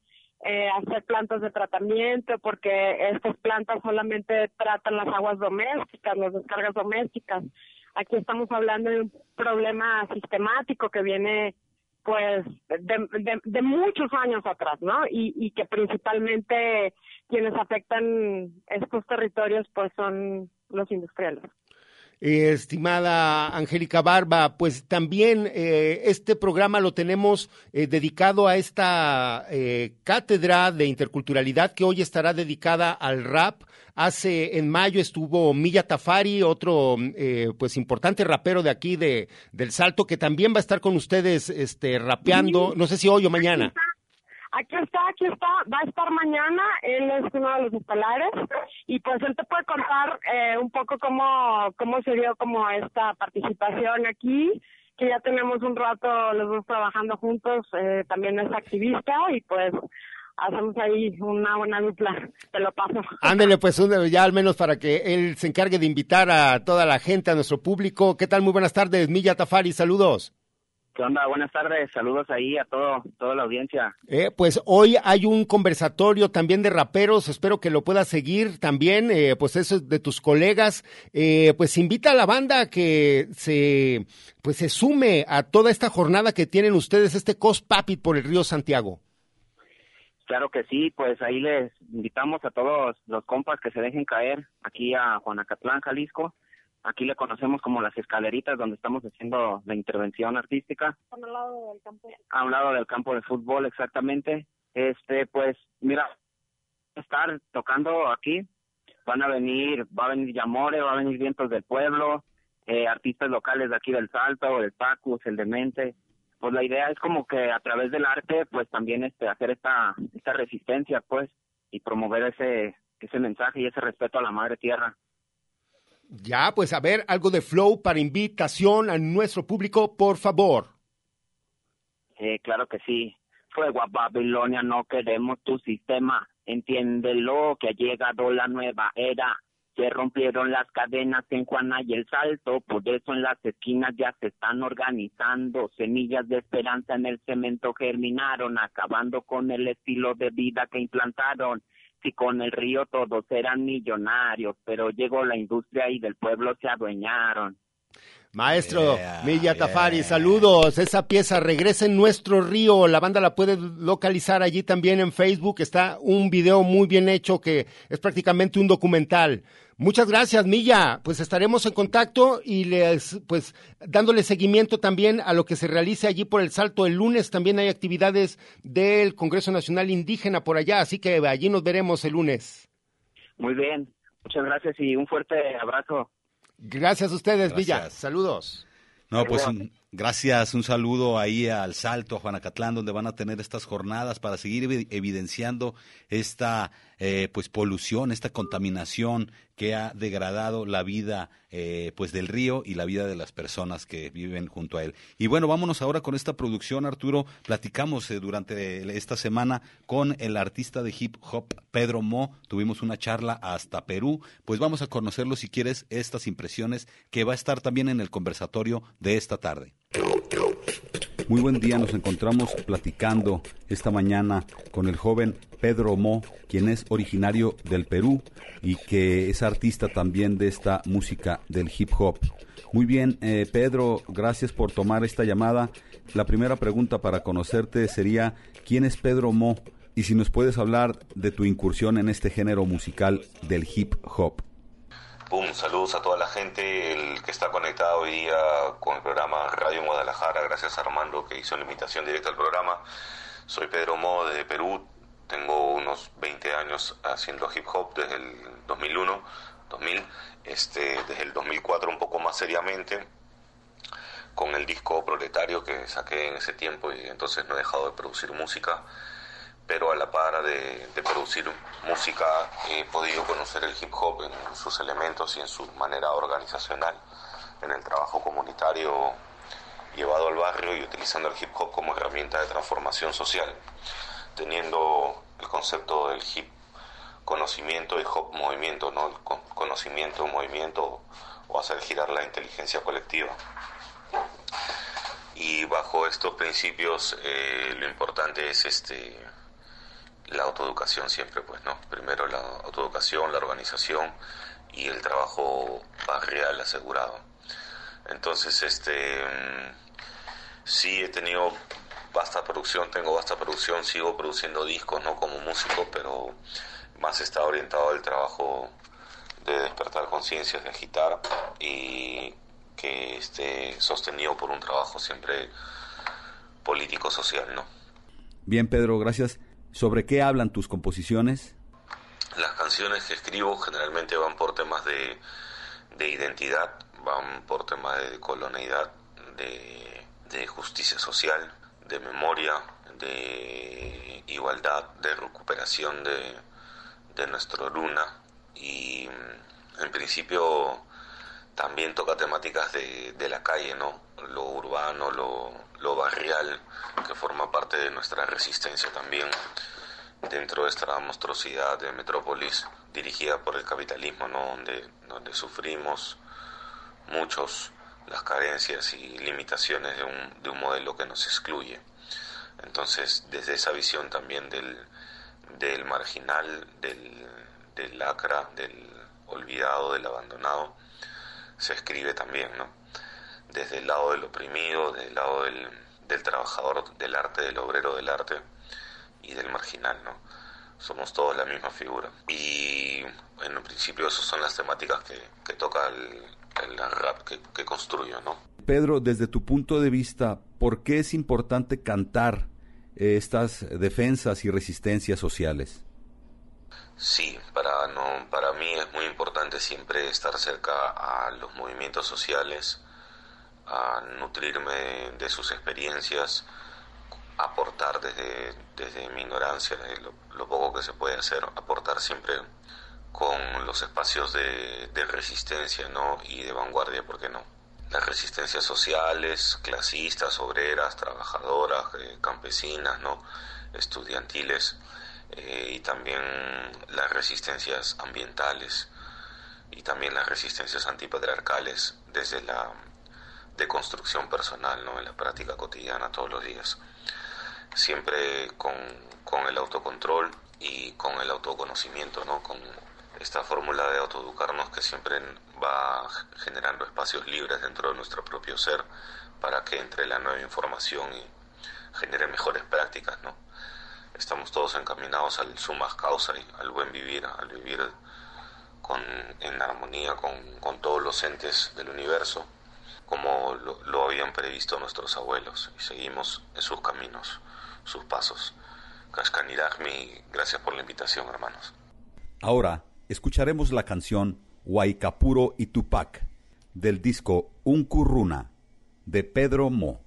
eh, hacer plantas de tratamiento, porque estas plantas solamente tratan las aguas domésticas, las descargas domésticas. Aquí estamos hablando de un problema sistemático que viene pues de, de, muchos años atrás, ¿no? Y, y que principalmente quienes afectan estos territorios pues son los industriales. Eh, estimada Angélica Barba, pues también eh, este programa lo tenemos eh, dedicado a esta cátedra de interculturalidad que hoy estará dedicada al rap. Hace en mayo estuvo Milla Tafari, otro pues importante rapero de aquí de del Salto que también va a estar con ustedes este rapeando, no sé si hoy o mañana. Aquí está, aquí está, va a estar mañana, él es uno de los estelares y pues él te puede contar eh, un poco cómo, cómo se dio como esta participación aquí, que ya tenemos un rato los dos trabajando juntos, eh, también es activista y pues hacemos ahí una buena dupla, te lo paso. Ándele pues ya al menos para que él se encargue de invitar a toda la gente, a nuestro público. ¿Qué tal? Muy buenas tardes, Milla Tafari, saludos. ¿Qué onda? Buenas tardes, saludos ahí a todo, toda la audiencia. Eh, pues hoy hay un conversatorio también de raperos, espero que lo puedas seguir también, eh, pues eso de tus colegas, eh, pues invita a la banda que se, pues se sume a toda esta jornada que tienen ustedes, este Papit por el río Santiago. Claro que sí, pues ahí les invitamos a todos los compas que se dejen caer aquí a Juanacatlán, Jalisco, aquí le conocemos como las escaleritas donde estamos haciendo la intervención artística. A un lado del campo. A un lado del campo de fútbol, exactamente. Este, pues, mira, estar tocando aquí, van a venir, va a venir Yamore, va a venir Vientos del Pueblo, eh, artistas locales de aquí del Salto, el Pacus, el Demente. Pues la idea es como que a través del arte, pues también este, hacer esta, esta resistencia, pues, y promover ese, ese mensaje y ese respeto a la madre tierra. Ya, pues a ver, algo de flow para invitación a nuestro público, por favor. Eh, claro que sí. Fuego a Babilonia, no queremos tu sistema. Entiéndelo que ha llegado la nueva era. Se rompieron las cadenas en Juana y el Salto, por eso en las esquinas ya se están organizando. Semillas de esperanza en el cemento germinaron, acabando con el estilo de vida que implantaron. Si con el río todos eran millonarios, pero llegó la industria y del pueblo se adueñaron. Maestro Milla Tafari, saludos. Esa pieza regresa en nuestro río. La banda la puede localizar allí también en Facebook. Está un video muy bien hecho que es prácticamente un documental. Muchas gracias, Milla. Pues estaremos en contacto y les, pues, dándole seguimiento también a lo que se realice allí por el Salto. El lunes también hay actividades del Congreso Nacional Indígena por allá, así que allí nos veremos el lunes. Muy bien. Muchas gracias y un fuerte abrazo. Gracias a ustedes, Gracias. Villa. Saludos. No, pues un- gracias, un saludo ahí al Salto, a Juanacatlán, donde van a tener estas jornadas para seguir evi- evidenciando esta eh, pues polución, esta contaminación que ha degradado la vida eh, pues del río y la vida de las personas que viven junto a él. Y bueno, vámonos ahora con esta producción, Arturo. Platicamos eh, durante esta semana con el artista de hip hop Pedro Mo. Tuvimos una charla hasta Perú. Pues vamos a conocerlo si quieres estas impresiones que va a estar también en el conversatorio de esta tarde. Muy buen día, nos encontramos platicando esta mañana con el joven Pedro Mo, quien es originario del Perú y que es artista también de esta música del hip hop. Muy bien, eh, Pedro, gracias por tomar esta llamada. La primera pregunta para conocerte sería, ¿quién es Pedro Mo? Y si nos puedes hablar de tu incursión en este género musical del hip hop. Boom, saludos a toda la gente, el que está conectado hoy día con el programa Radio Guadalajara, gracias a Armando que hizo la invitación directa al programa. Soy Pedro Mo de Perú, tengo unos 20 años haciendo hip hop desde el 2001, 2000, este, desde el 2004 un poco más seriamente, con el disco Proletario que saqué en ese tiempo y entonces no he dejado de producir música pero a la par de, de, producir música he podido conocer el hip hop en sus elementos y en su manera organizacional, en el trabajo comunitario llevado al barrio y utilizando el hip hop como herramienta de transformación social, teniendo el concepto del hip conocimiento y hop movimiento, ¿no? El conocimiento, movimiento o hacer girar la inteligencia colectiva. Y bajo estos principios eh, lo importante es este la autoeducación siempre, pues, ¿no? Primero la autoeducación, la organización y el trabajo barrial asegurado. Entonces, este, sí he tenido vasta producción, tengo vasta producción, sigo produciendo discos, no como músico, pero más está orientado al trabajo de despertar conciencias, de agitar y que esté sostenido por un trabajo siempre político-social, ¿no? Bien, Pedro, gracias. ¿Sobre qué hablan tus composiciones? Las canciones que escribo generalmente van por temas de, de identidad, van por temas de colonialidad, de, justicia social, de memoria, de igualdad, de recuperación de, de nuestro luna y en principio también toca temáticas de, de la calle, ¿no? Lo urbano, lo, lo barrial, que forma parte de nuestra resistencia también dentro de esta monstruosidad de metrópolis dirigida por el capitalismo, ¿no? donde, donde sufrimos muchos las carencias y limitaciones de un, de un modelo que nos excluye. Entonces, desde esa visión también del, del marginal, del, del lacra, del olvidado, del abandonado, se escribe también, ¿no? Desde el lado del oprimido, desde el lado del, del trabajador del arte, del obrero del arte y del marginal, ¿no? Somos todos la misma figura. Y en un principio esas son las temáticas que, que toca el, el rap que, que construyo, ¿no? Pedro, desde tu punto de vista, ¿por qué es importante cantar eh, estas defensas y resistencias sociales? Sí, para, no, para mí es muy importante siempre estar cerca a los movimientos sociales, a nutrirme de sus experiencias, aportar desde, desde mi ignorancia, desde lo, lo, poco que se puede hacer, aportar siempre con los espacios de, de resistencia ¿no? y de vanguardia, ¿por qué no? Las resistencias sociales, clasistas, obreras, trabajadoras, eh, campesinas, ¿no? estudiantiles, eh, y también las resistencias ambientales y también las resistencias antipatriarcales desde la deconstrucción personal, ¿no? en la práctica cotidiana todos los días. Siempre con, con el autocontrol y con el autoconocimiento, ¿no? con esta fórmula de autoeducarnos que siempre va generando espacios libres dentro de nuestro propio ser para que entre la nueva información y genere mejores prácticas, ¿no? Estamos todos encaminados al sumas causa y al buen vivir, al vivir con, en armonía con, con, todos los entes del universo, como lo, lo, habían previsto nuestros abuelos, y seguimos en sus caminos, sus pasos. Kashkaniragmi, gracias por la invitación, hermanos. Ahora escucharemos la canción Huaycapuro y Tupac del disco Un Curruna de Pedro Mo.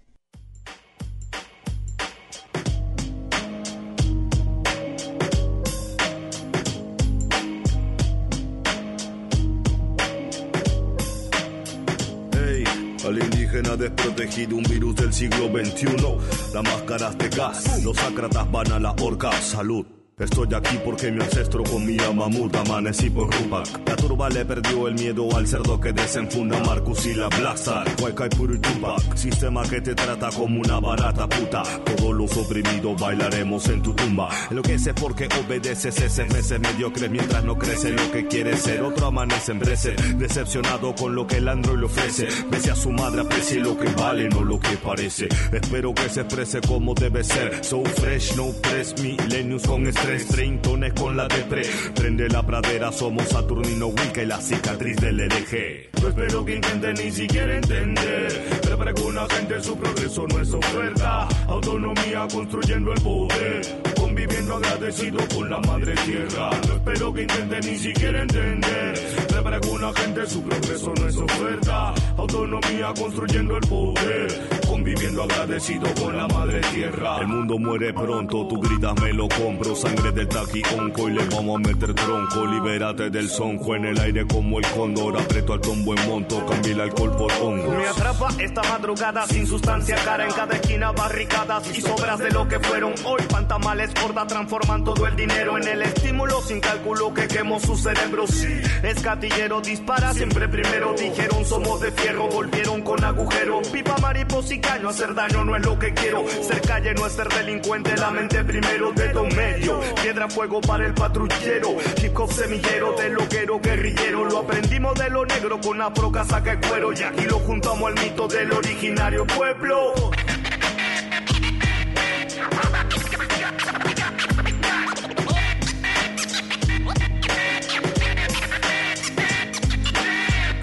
Desprotegido, un virus del siglo XXI. Las máscaras de gas, los ácratas van a la horca. Salud. Estoy aquí porque mi ancestro comía mamut, amanecí por Rupak. La turba le perdió el miedo al cerdo que desenfunda Marcus y la Blaza. Hueca y puro y Tupac. Sistema que te trata como una barata puta. Todos los oprimidos bailaremos en tu tumba. Lo que sé porque obedeces ese meses mediocre mientras no crece lo que quiere ser. Otro amanece en brece, decepcionado con lo que el android le ofrece. Pese a su madre, aprecie lo que vale, no lo que parece. Espero que se exprese como debe ser. So fresh, no press, millennials con estrés treintones con la depre. Prende la pradera, somos Saturnino Wicca y la cicatriz del hereje. No espero que intenten ni siquiera entender. Pero para alguna gente su progreso no es oferta. Autonomía construyendo el poder. Conviviendo agradecido con la madre tierra. No espero que intenten ni siquiera entender. Pero para alguna gente su progreso no es oferta. Autonomía construyendo el poder. Conviviendo agradecido con la madre tierra. El mundo muere pronto, tú gritas me lo compro. Sangre del taquionco y le vamos a meter tronco. Libérate del sonjo en el aire como el cóndor. Aprieto al tombo en monto, cambia el alcohol por hongo. Me atrapa esta madrugada sin sustancia cara en cada esquina barricadas y sobras de lo que fueron hoy. Pantamales gorda transforman todo el dinero en el estímulo sin cálculo que quemó su cerebro. Sí, escatillero dispara siempre primero. Dijeron somos de fierro, volvieron con agujero. Pipa mariposa hacer daño no es lo que quiero. Ser calle no es ser delincuente, la mente primero, dedo medio. Piedra fuego para el patrullero. Hip semillero de loquero guerrillero. Lo aprendimos de lo negro con afro casaca y cuero. Y aquí lo juntamos al mito del originario pueblo.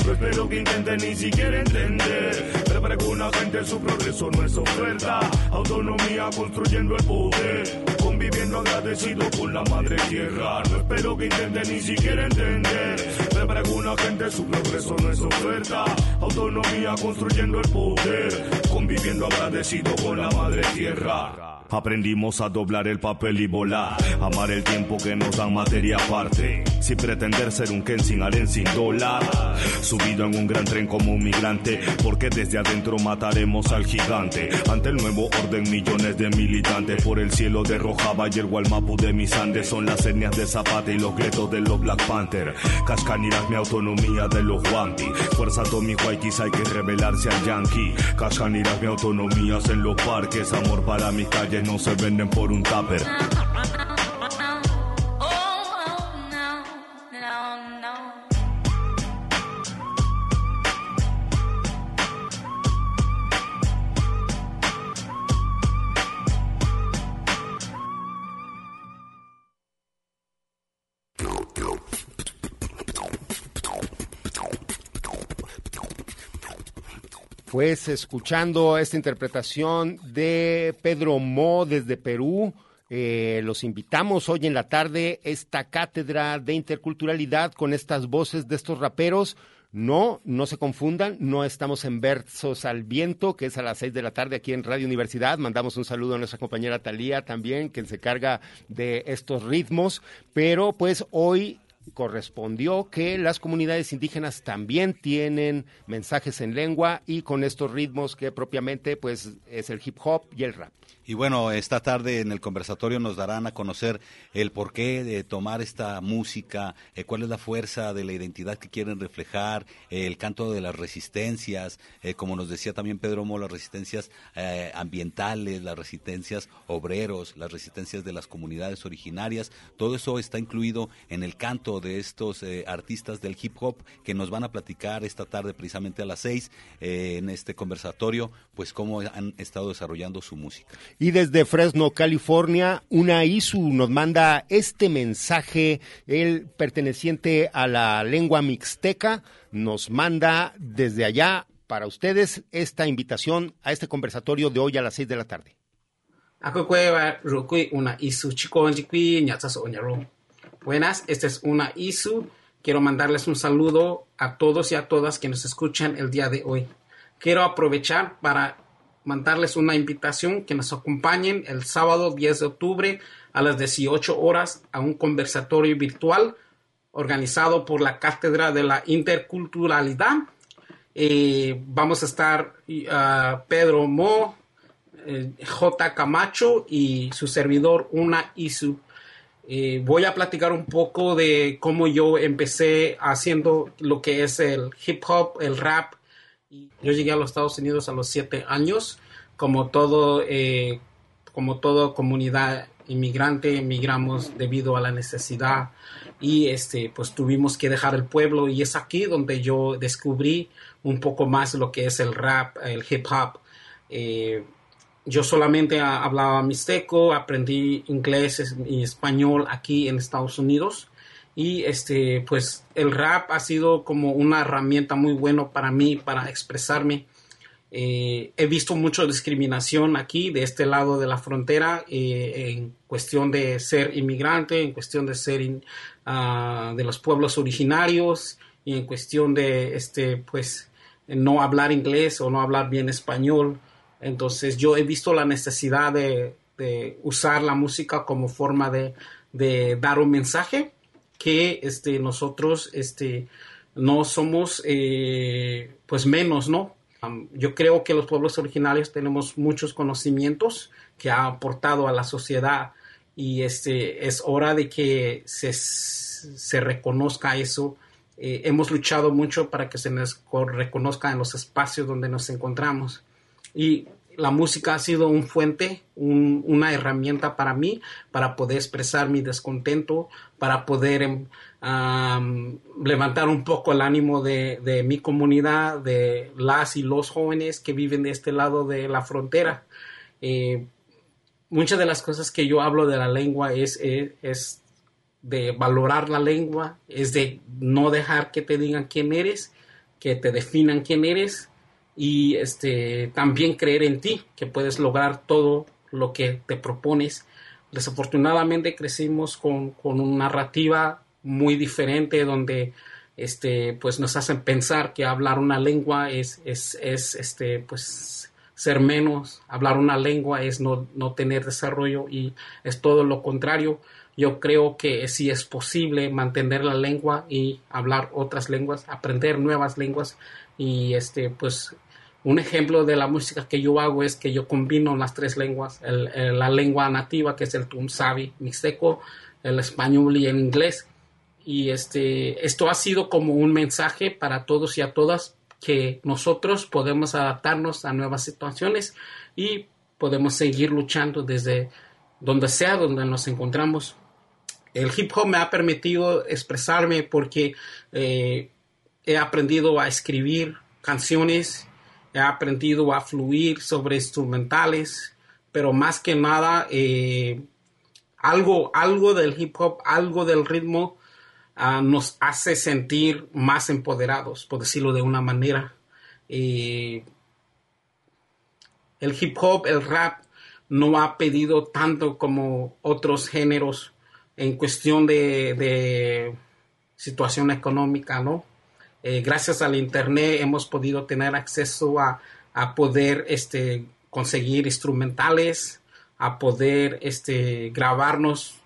No espero que intenten ni siquiera entender. Gente su progreso no es oferta. Autonomía construyendo el poder. Conviviendo agradecido con la madre tierra. No espero que intenten ni siquiera entender. Para alguna gente su progreso no es oferta. Autonomía construyendo el poder. Conviviendo agradecido con la madre tierra. Aprendimos a doblar el papel y volar. Amar el tiempo que nos dan materia aparte. Sin pretender ser un Ken sin aren sin dólar. Subido en un gran tren como un migrante. Porque desde adentro mataremos al gigante. Ante el nuevo orden, millones de militantes. Por el cielo de Rojava y el Gualmapu de mis Andes. Son las etnias de Zapata y los gretos de los Black Panther. Cascaniras, mi autonomía de los Wanti. Fuerza Tommy Waikis, hay que rebelarse al Yankee. Cascaniras, mi autonomía en los parques. Amor para mis calles no se venden por un tupper. Pues escuchando esta interpretación de Pedro Mo desde Perú, eh, los invitamos hoy en la tarde esta cátedra de interculturalidad con estas voces de estos raperos. No, no se confundan, no estamos en Versos al Viento, que es a las seis de la tarde aquí en Radio Universidad. Mandamos un saludo a nuestra compañera Talía también, que se carga de estos ritmos. Pero pues hoy correspondió que las comunidades indígenas también tienen mensajes en lengua y con estos ritmos que propiamente pues es el hip hop y el rap. Y bueno, esta tarde en el conversatorio nos darán a conocer el porqué de tomar esta música, eh, cuál es la fuerza de la identidad que quieren reflejar, eh, el canto de las resistencias, eh, como nos decía también Pedro Mo, las resistencias ambientales, las resistencias obreros, las resistencias de las comunidades originarias, todo eso está incluido en el canto de estos artistas del hip hop que nos van a platicar esta tarde precisamente a las seis en este conversatorio, pues cómo han estado desarrollando su música. Y desde Fresno, California, una ISU nos manda este mensaje, el perteneciente a la lengua mixteca, nos manda desde allá para ustedes esta invitación a este conversatorio de hoy a las seis de la tarde. Buenas, esta es una ISU. Quiero mandarles un saludo a todos y a todas que nos escuchan el día de hoy. Quiero aprovechar para mandarles una invitación que nos acompañen el sábado 10 de octubre a las 18 horas a un conversatorio virtual organizado por la Cátedra de la Interculturalidad. Eh, vamos a estar uh, Pedro Mo, eh, J. Camacho y su servidor Una Isu. Eh, voy a platicar un poco de cómo yo empecé haciendo lo que es el hip hop, el rap yo llegué a los Estados Unidos a los siete años, como todo, eh, como toda comunidad inmigrante, emigramos debido a la necesidad y este, pues tuvimos que dejar el pueblo y es aquí donde yo descubrí un poco más lo que es el rap, el hip hop. Eh, yo solamente hablaba mixteco, aprendí inglés y español aquí en Estados Unidos. Y este pues el rap ha sido como una herramienta muy buena para mí para expresarme. Eh, he visto mucha discriminación aquí de este lado de la frontera eh, en cuestión de ser inmigrante en cuestión de ser ah, de los pueblos originarios y en cuestión de este pues no hablar inglés o no hablar bien español entonces yo he visto la necesidad de, usar la música como forma de, dar un mensaje que este, nosotros este, no somos eh, pues menos, ¿no? yo creo que los pueblos originarios tenemos muchos conocimientos que ha aportado a la sociedad y este, es hora de que se, se reconozca eso. Eh, hemos luchado mucho para que se nos reconozca en los espacios donde nos encontramos. Y la música ha sido un fuente, una herramienta para mí, para poder expresar mi descontento, para poder em, levantar un poco el ánimo de, mi comunidad, de las y los jóvenes que viven de este lado de la frontera. Eh, muchas de las cosas que yo hablo de la lengua es, es de valorar la lengua, es de no dejar que te digan quién eres, que te definan quién eres y este, también creer en ti, que puedes lograr todo lo que te propones. Desafortunadamente crecimos con, con una narrativa muy diferente donde este, pues nos hacen pensar que hablar una lengua es, es, es este, pues, ser menos, hablar una lengua es no, no tener desarrollo y es todo lo contrario. Yo creo que sí es posible mantener la lengua y hablar otras lenguas, aprender nuevas lenguas y este, pues un ejemplo de la música que yo hago es que yo combino las tres lenguas, la lengua nativa que es el tumsabi mixteco, el español y el inglés. Y este, esto ha sido como un mensaje para todos y a todas que nosotros podemos adaptarnos a nuevas situaciones y podemos seguir luchando desde donde sea donde nos encontramos. El hip hop me ha permitido expresarme porque eh, he aprendido a escribir canciones he aprendido a fluir sobre instrumentales, pero más que nada eh, algo, algo del hip hop, algo del ritmo ah, nos hace sentir más empoderados, por decirlo de una manera. Eh, el hip hop, el rap, no ha pedido tanto como otros géneros en cuestión de, de situación económica, ¿no? Eh, gracias al internet hemos podido tener acceso a, a poder este, conseguir instrumentales, a poder este, grabarnos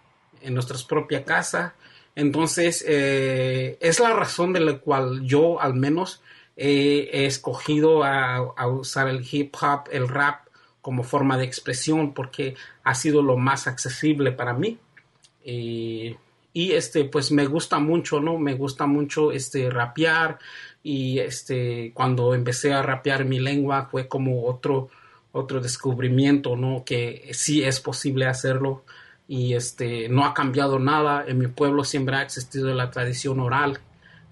en nuestra propia casa. Entonces, eh, es la razón de la cual yo al menos he escogido a, usar el hip hop, el rap como forma de expresión porque ha sido lo más accesible para mí. Eh, y este, pues me gusta mucho, ¿no? Me gusta mucho este rapear y este, cuando empecé a rapear mi lengua fue como otro, otro descubrimiento, ¿no? Que sí es posible hacerlo y este, no ha cambiado nada. En mi pueblo siempre ha existido la tradición oral.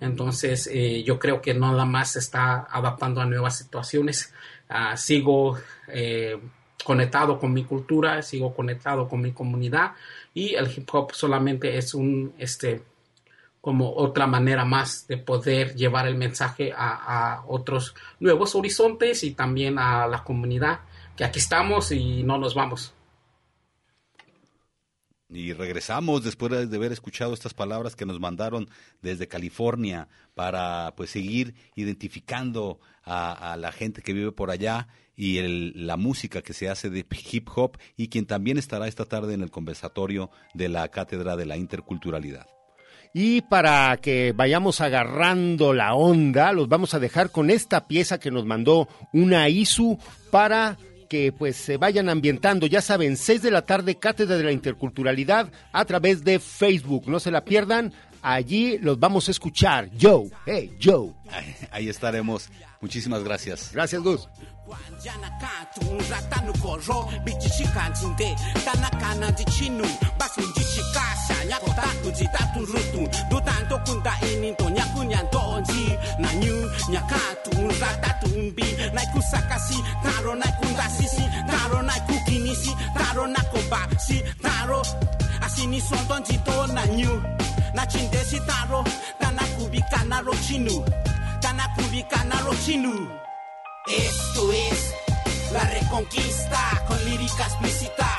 Entonces, eh, yo creo que nada más se está adaptando a nuevas situaciones. Uh, sigo eh, conectado con mi cultura, sigo conectado con mi comunidad y el hip hop solamente es un, este, como otra manera más de poder llevar el mensaje a, a otros nuevos horizontes y también a la comunidad, que aquí estamos y no nos vamos. Y regresamos después de haber escuchado estas palabras que nos mandaron desde California para pues seguir identificando a, a la gente que vive por allá y el, la música que se hace de hip hop y quien también estará esta tarde en el conversatorio de la Cátedra de la Interculturalidad. Y para que vayamos agarrando la onda, los vamos a dejar con esta pieza que nos mandó una ISU para que pues se vayan ambientando. Ya saben, 6 de la tarde, Cátedra de la Interculturalidad a través de Facebook. No se la pierdan. Allí los vamos a escuchar. Joe, hey, Joe. Ahí, ahí estaremos. Muchísimas gracias. Gracias, Gus. asini na nyu na chindesi taro tana kubika na rochinu esto es la reconquista con lírica explícita.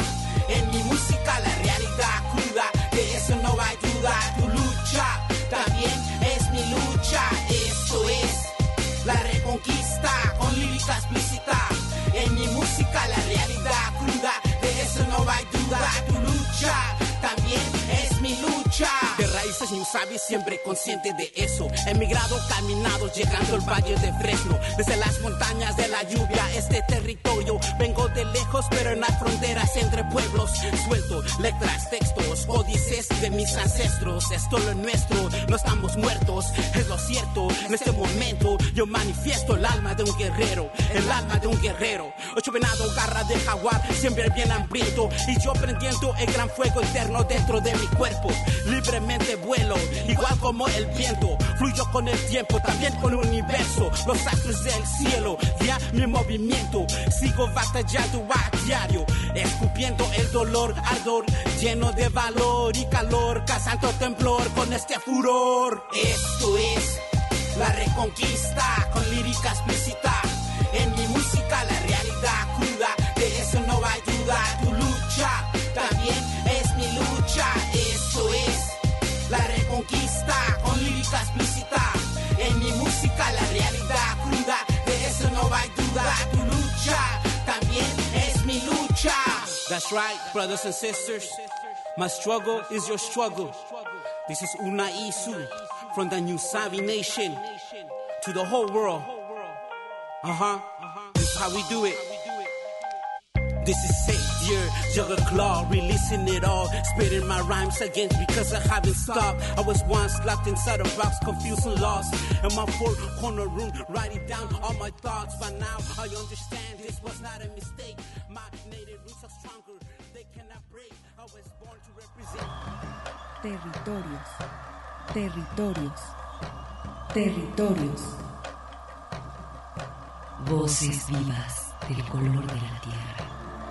En mi música la realidad cruda de eso no ayuda tu lucha. También es mi lucha. Esto es la reconquista con lírica explícita. En mi música la realidad cruda de eso no ayuda tu lucha. También es mi lucha. Raíces New Sabi, siempre consciente de eso. Emigrado, caminado, llegando al valle de Fresno. Desde las montañas de la lluvia, este territorio. Vengo de lejos, pero no hay fronteras entre pueblos. Suelto letras, textos, códices de mis ancestros. Esto es lo nuestro, no estamos muertos. Es lo cierto, en este momento yo manifiesto el alma de un guerrero. El alma de un guerrero. Ocho venado, garra de jaguar, siempre bien hambriento. Y yo prendiendo el gran fuego interno dentro de mi cuerpo. Libremente vuelo, igual como el viento. Fluyo con el tiempo, también con el universo. Los astros del cielo, ya mi movimiento. Sigo batallando a diario, escupiendo el dolor, ardor, lleno de valor y calor. Cazando temblor con este furor. Esto es la reconquista con lírica explícita. En mi música, la realidad cruda. De eso no ayuda tu Right, brothers and sisters. My struggle is your struggle. This is Una Isu from the New Savi Nation to the whole world. Uh huh. This is how we do it. This is Savior, Jugger Claw, releasing it all. Spitting my rhymes again because I haven't stopped. I was once locked inside a box, confused and lost. In my four corner room, writing down all my thoughts. But now I understand this was not a mistake. My native roots are stronger, they cannot break. I was born to represent. Territorios. Territorios. Territorios. Voces vivas del color de la tierra.